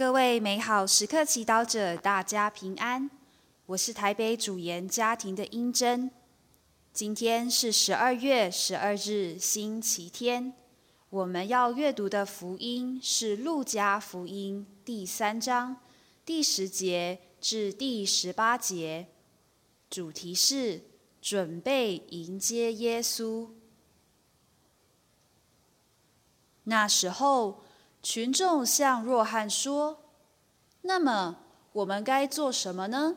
各位美好时刻祈祷者，大家平安。我是台北主研家庭的英珍。今天是十二月十二日，星期天。我们要阅读的福音是《路加福音》第三章第十节至第十八节，主题是准备迎接耶稣。那时候。群众向若翰说：“那么我们该做什么呢？”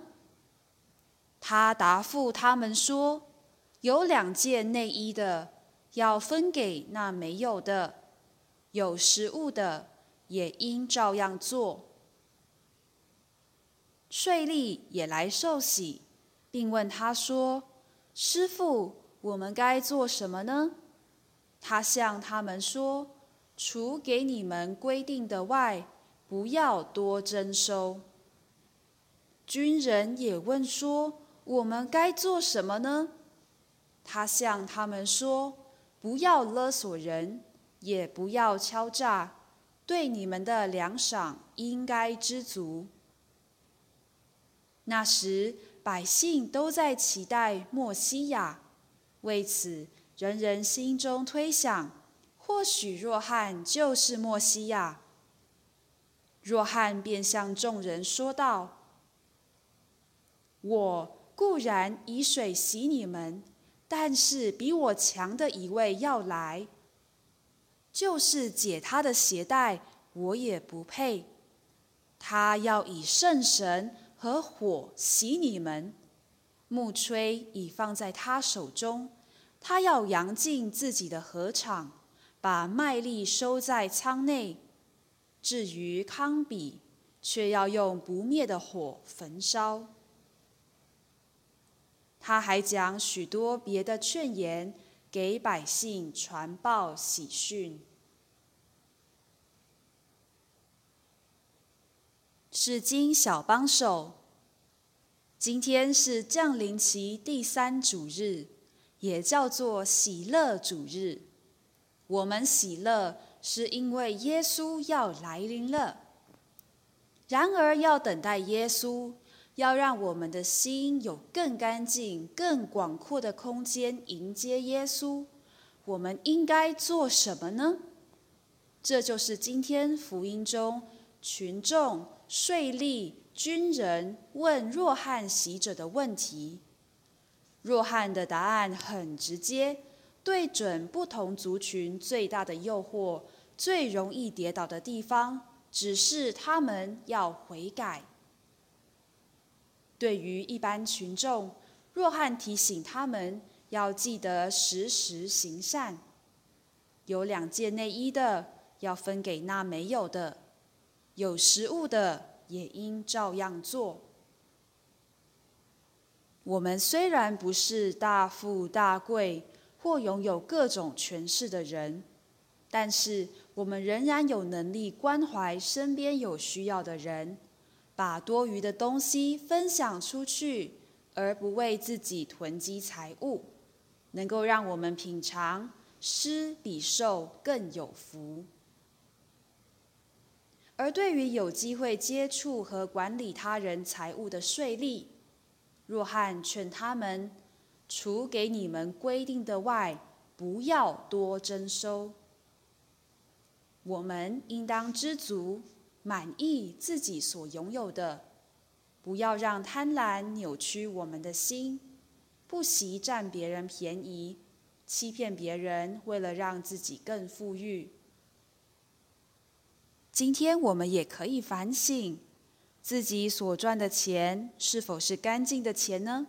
他答复他们说：“有两件内衣的，要分给那没有的；有食物的，也应照样做。”税吏也来受洗，并问他说：“师傅，我们该做什么呢？”他向他们说。除给你们规定的外，不要多征收。军人也问说：“我们该做什么呢？”他向他们说：“不要勒索人，也不要敲诈，对你们的粮赏应该知足。”那时百姓都在期待莫西亚，为此人人心中推想。或许若翰就是莫西亚。若翰便向众人说道：“我固然以水洗你们，但是比我强的一位要来，就是解他的鞋带，我也不配。他要以圣神和火洗你们，木锤已放在他手中，他要扬进自己的禾场。”把麦粒收在仓内，至于糠比，却要用不灭的火焚烧。他还讲许多别的劝言，给百姓传报喜讯。是经小帮手，今天是降临期第三主日，也叫做喜乐主日。我们喜乐，是因为耶稣要来临了。然而，要等待耶稣，要让我们的心有更干净、更广阔的空间迎接耶稣。我们应该做什么呢？这就是今天福音中群众、税吏、军人问若翰洗者的问题。若翰的答案很直接。对准不同族群最大的诱惑、最容易跌倒的地方，只是他们要悔改。对于一般群众，若翰提醒他们要记得时时行善。有两件内衣的，要分给那没有的；有食物的，也应照样做。我们虽然不是大富大贵。或拥有各种权势的人，但是我们仍然有能力关怀身边有需要的人，把多余的东西分享出去，而不为自己囤积财物，能够让我们品尝施比受更有福。而对于有机会接触和管理他人财物的税吏，若汉劝他们。除给你们规定的外，不要多征收。我们应当知足，满意自己所拥有的，不要让贪婪扭曲我们的心，不惜占别人便宜，欺骗别人，为了让自己更富裕。今天我们也可以反省，自己所赚的钱是否是干净的钱呢？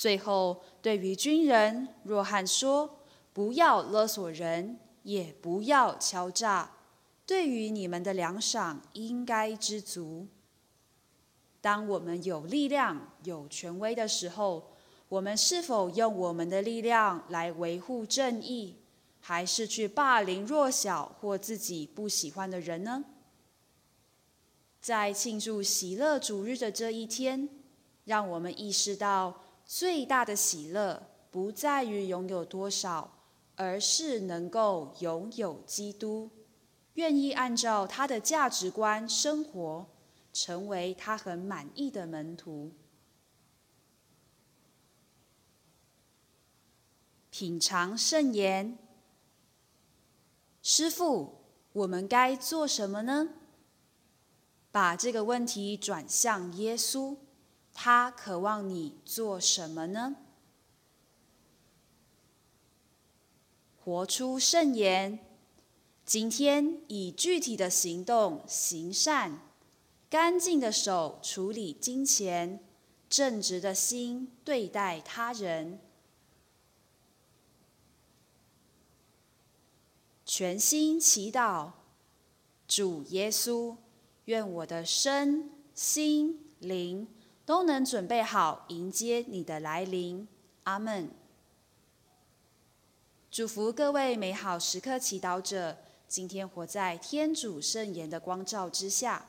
最后，对于军人，若翰说：“不要勒索人，也不要敲诈。对于你们的粮赏，应该知足。当我们有力量、有权威的时候，我们是否用我们的力量来维护正义，还是去霸凌弱小或自己不喜欢的人呢？”在庆祝喜乐主日的这一天，让我们意识到。最大的喜乐不在于拥有多少，而是能够拥有基督。愿意按照他的价值观生活，成为他很满意的门徒。品尝圣言，师傅，我们该做什么呢？把这个问题转向耶稣，他渴望你做什么呢？活出圣言，今天以具体的行动行善，干净的手处理金钱，正直的心对待他人，全心祈祷，主耶稣。愿我的身心灵都能准备好迎接你的来临，阿门。祝福各位美好时刻祈祷者，今天活在天主圣言的光照之下。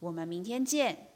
我们明天见。